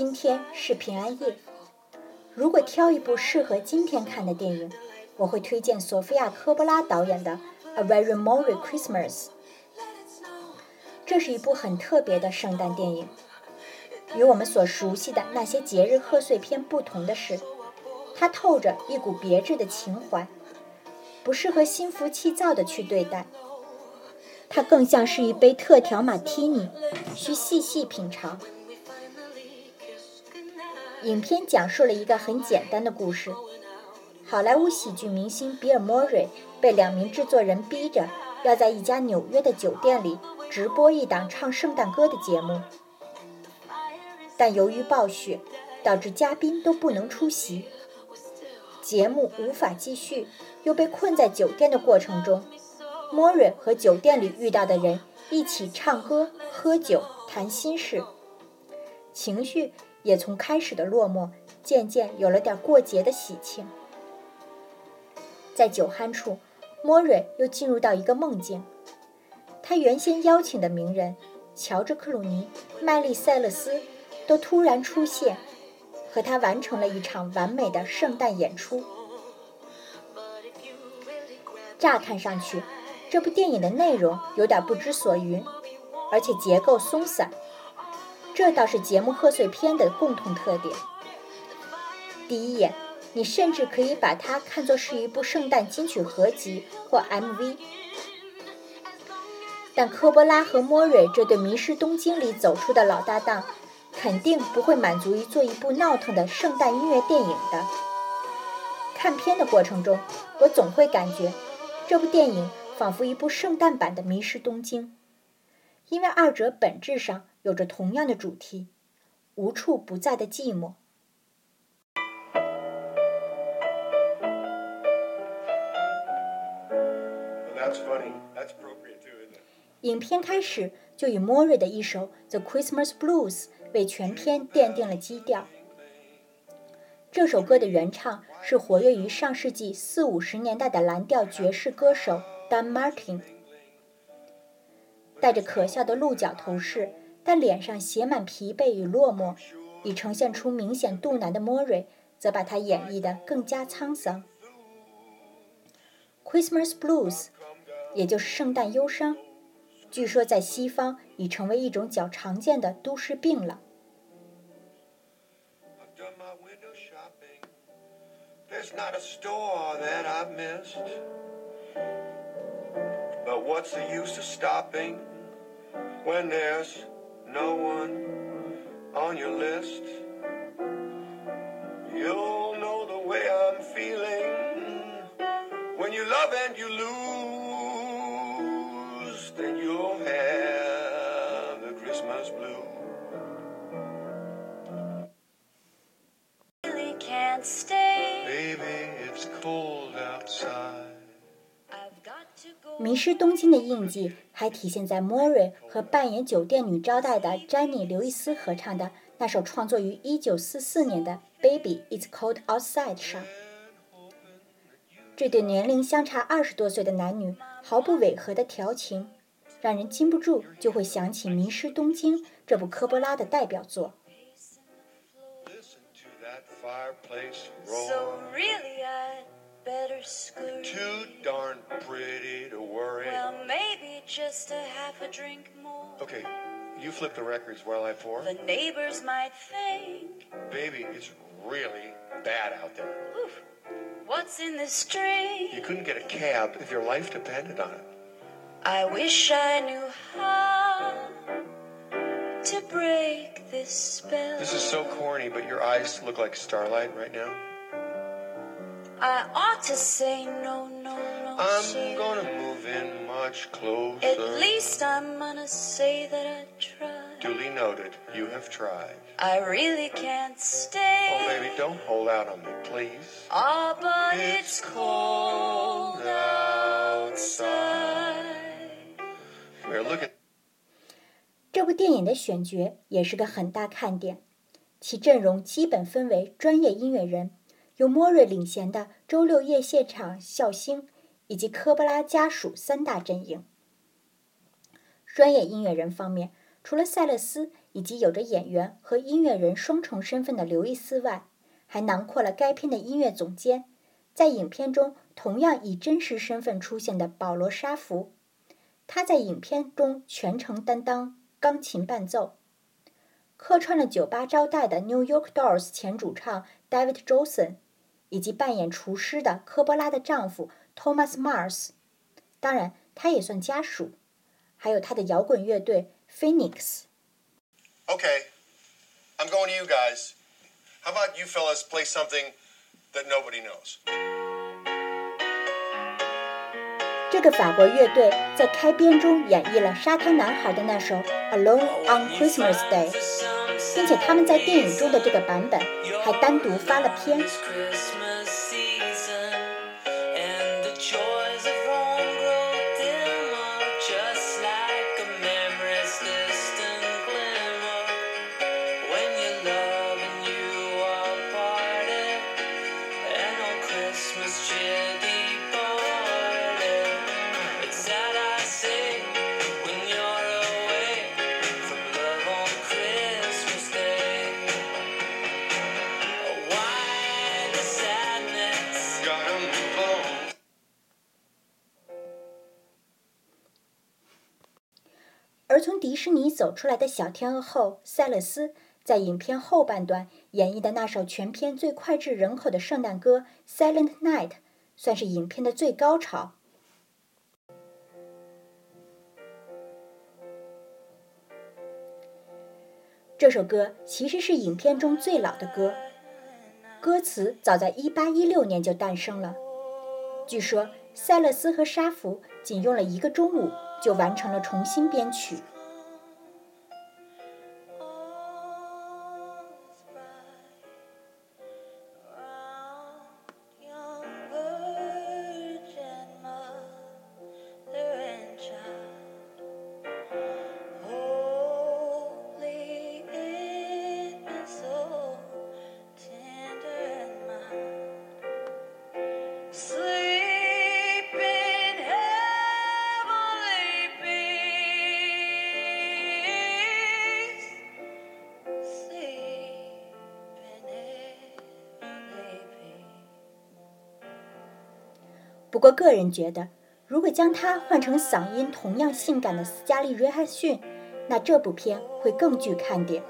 今天是平安夜。如果挑一部适合今天看的电影，我会推荐索菲亚·科波拉导演的《A Very Merry Christmas》。这是一部很特别的圣诞电影。与我们所熟悉的那些节日贺岁片不同的是，它透着一股别致的情怀，不适合心浮气躁的去对待。它更像是一杯特调马提尼，需细细品尝。影片讲述了一个很简单的故事：好莱坞喜剧明星比尔·莫瑞被两名制作人逼着要在一家纽约的酒店里直播一档唱圣诞歌的节目。但由于暴雪，导致嘉宾都不能出席，节目无法继续，又被困在酒店的过程中。莫瑞和酒店里遇到的人一起唱歌、喝酒、谈心事，情绪也从开始的落寞，渐渐有了点过节的喜庆。在酒酣处，莫瑞又进入到一个梦境，他原先邀请的名人乔治·克鲁尼、麦丽·塞勒斯。都突然出现，和他完成了一场完美的圣诞演出。乍看上去，这部电影的内容有点不知所云，而且结构松散，这倒是节目贺岁片的共同特点。第一眼，你甚至可以把它看作是一部圣诞金曲合集或 MV。但科波拉和莫瑞这对迷失东京里走出的老搭档。肯定不会满足于做一部闹腾的圣诞音乐电影的。看片的过程中，我总会感觉这部电影仿佛一部圣诞版的《迷失东京》，因为二者本质上有着同样的主题——无处不在的寂寞。影片开始就以莫瑞的一首《The Christmas Blues》。为全片奠定了基调。这首歌的原唱是活跃于上世纪四五十年代的蓝调爵士歌手 Dan Martin。戴着可笑的鹿角头饰，但脸上写满疲惫与落寞，以呈现出明显肚腩的莫瑞，则把他演绎得更加沧桑。Christmas Blues，也就是圣诞忧伤。据说在西方已成为一种较常见的都市病了。no one on your list? You'll know the way I'm feeling when you love and you lose. 迷失东京的印记 还体现在莫瑞和扮演酒店女招待的詹妮·刘易斯合唱的那首创作于1944年的《Baby It's Cold Outside》上。这对年龄相差二十多岁的男女毫不违和的调情，让人禁不住就会想起《迷失东京》这部科波拉的代表作。Better. Too darn pretty to worry. Well, maybe just a half a drink more. Okay, you flip the records while I pour. The neighbors might think. Baby, it's really bad out there. Oof. What's in this drink? You couldn't get a cab if your life depended on it. I wish I knew how to break this spell. This is so corny, but your eyes look like starlight right now. I ought to say no, no, no. I'm gonna move in much closer. At least I'm gonna say that I tried. Duly noted. You have tried. I really can't stay. Oh, baby, don't hold out on me, please. Ah, oh, but it's, it's cold outside. Here, look at. 这部电影的选角也是个很大看点，其阵容基本分为专业音乐人。 由莫瑞领衔的周六夜现场笑星，以及科波拉家属三大阵营。专业音乐人方面，除了塞勒斯以及有着演员和音乐人双重身份的刘易斯外，还囊括了该片的音乐总监，在影片中同样以真实身份出现的保罗·沙弗。他在影片中全程担当钢琴伴奏。客串了酒吧招待的 New York Dolls 前主唱 David Johnson，以及扮演厨师的科波拉的丈夫 Thomas Mars，当然他也算家属，还有他的摇滚乐队 Phoenix。Okay, I'm going to you guys. How about you fellas play something that nobody knows? 这个法国乐队在开篇中演绎了沙滩男孩的那首 Alone on Christmas Day，并且他们在电影中的这个版本还单独发了片。走出来的小天鹅后，塞勒斯在影片后半段演绎的那首全片最脍炙人口的圣诞歌《Silent Night》，算是影片的最高潮。这首歌其实是影片中最老的歌，歌词早在1816年就诞生了。据说塞勒斯和沙弗仅用了一个中午。就完成了重新编曲。不过，个人觉得，如果将它换成嗓音同样性感的斯嘉丽·约翰逊，那这部片会更具看点。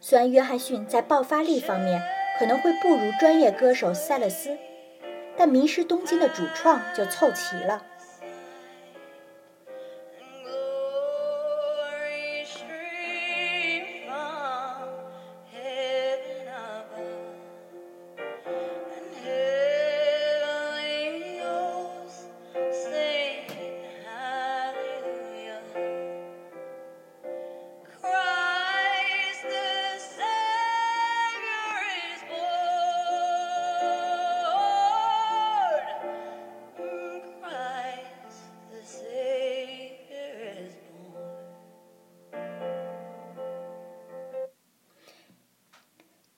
虽然约翰逊在爆发力方面可能会不如专业歌手塞勒斯，但《迷失东京》的主创就凑齐了。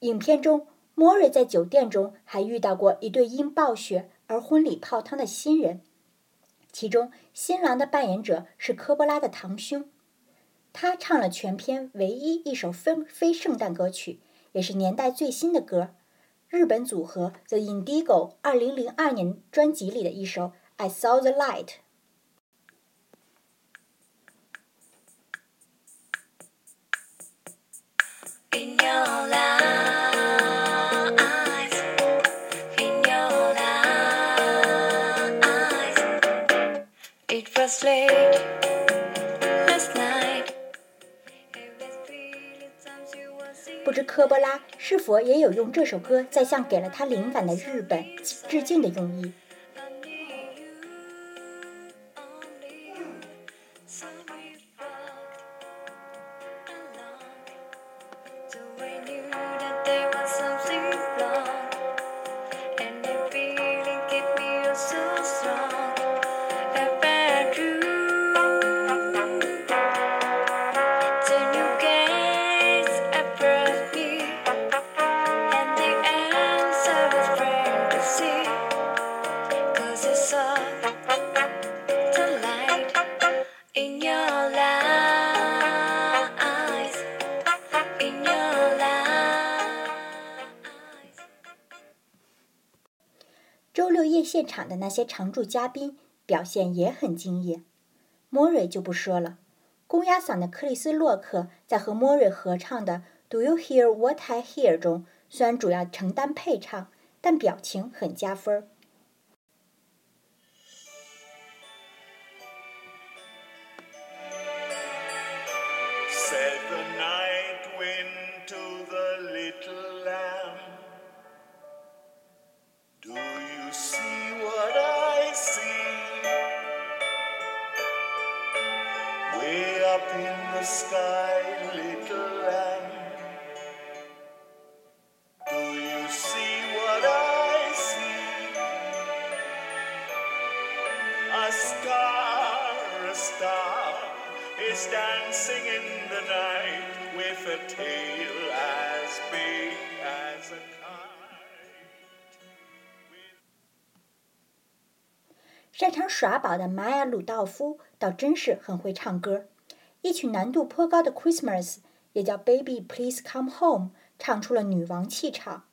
影片中，莫瑞在酒店中还遇到过一对因暴雪而婚礼泡汤的新人，其中新郎的扮演者是科波拉的堂兄，他唱了全片唯一一首非非圣诞歌曲，也是年代最新的歌，日本组合 The Indigo 二零零二年专辑里的一首《I Saw the Light》。不知科波拉是否也有用这首歌在向给了他灵感的日本致敬的用意。的那些常驻嘉宾表现也很惊艳。莫瑞就不说了，公鸭嗓的克里斯·洛克在和莫瑞合唱的《Do You Hear What I Hear》中，虽然主要承担配唱，但表情很加分儿。擅长耍宝的玛雅·鲁道夫倒真是很会唱歌， 一曲难度颇高的《Christmas》，也叫《Baby Please Come Home》，唱出了女王气场。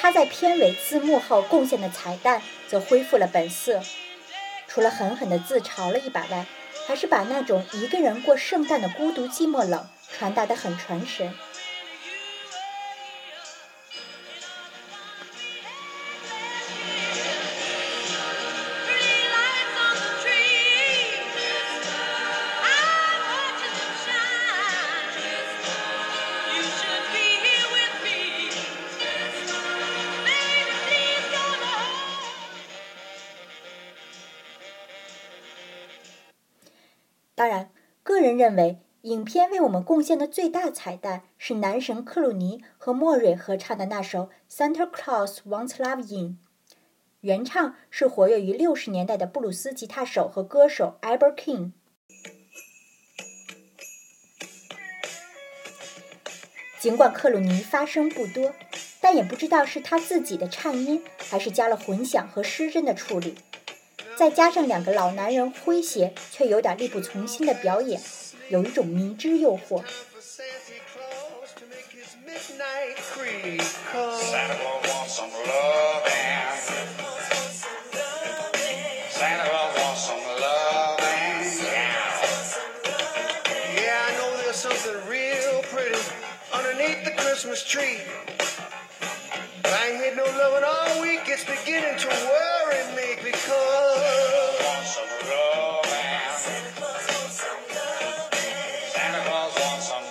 他在片尾字幕后贡献的彩蛋则恢复了本色，除了狠狠地自嘲了一把外，还是把那种一个人过圣诞的孤独、寂寞、冷传达得很传神。当然，个人认为，影片为我们贡献的最大彩蛋是男神克鲁尼和莫瑞合唱的那首《Santa Claus Wants Love In》，原唱是活跃于六十年代的布鲁斯吉他手和歌手 Eber King。尽管克鲁尼发声不多，但也不知道是他自己的颤音，还是加了混响和失真的处理。再加上两个老男人诙谐却有点力不从心的表演，有一种迷之诱惑。and me cold. Some. Santa Claus wants some.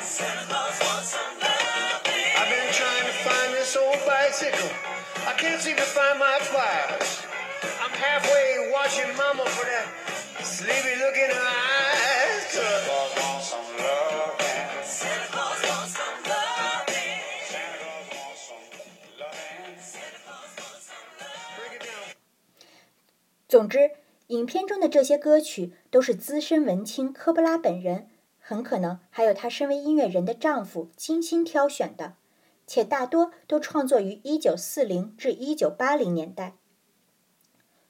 Santa Claus wants some. I've been trying to find this old bicycle. I can't seem to find my pliers. I'm halfway watching Mama for that sleepy look in her eyes. 影片中的这些歌曲都是资深文青科波拉本人，很可能还有她身为音乐人的丈夫精心挑选的。且大多都创作于1940至1980年代，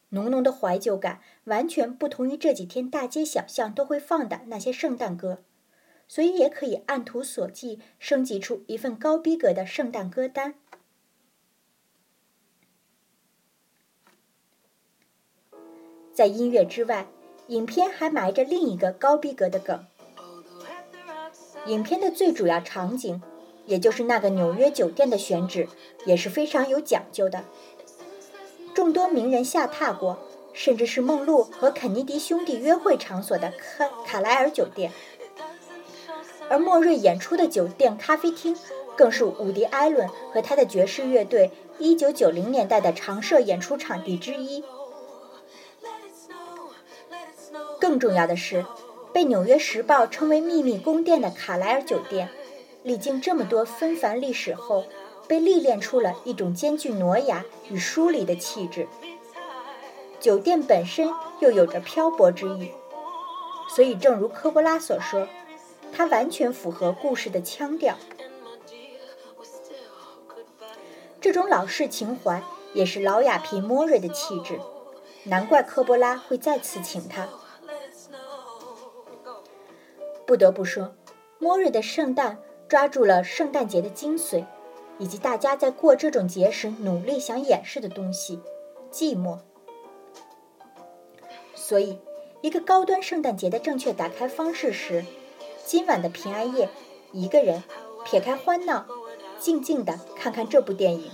浓浓的怀旧感完全不同于这几天大街小巷都会放的那些圣诞歌，所以也可以按图索骥，升级出一份高逼格的圣诞歌单。在音乐之外，影片还埋着另一个高逼格的梗。影片的最主要场景。也就是那个纽约酒店的选址也是非常有讲究的，众多名人下榻过，甚至是梦露和肯尼迪兄弟约会场所的卡卡莱尔酒店。而莫瑞演出的酒店咖啡厅更是伍迪·艾伦和他的爵士乐队1990年代的常设演出场地之一。更重要的是，被《纽约时报》称为“秘密宫殿”的卡莱尔酒店，历经这么多纷繁历史后，被历练出了一种兼具挪亚与疏离的气质。酒店本身又有着漂泊之意，所以正如科波拉所说，它完全符合故事的腔调。这种老式情怀也是老雅皮莫瑞的气质，难怪科波拉会再次请他。不得不说，莫瑞的圣诞抓住了圣诞节的精髓，以及大家在过这种节时努力想掩饰的东西——寂寞。所以，一个高端圣诞节的正确打开方式是：今晚的平安夜，一个人撇开欢闹，静静地看看这部电影。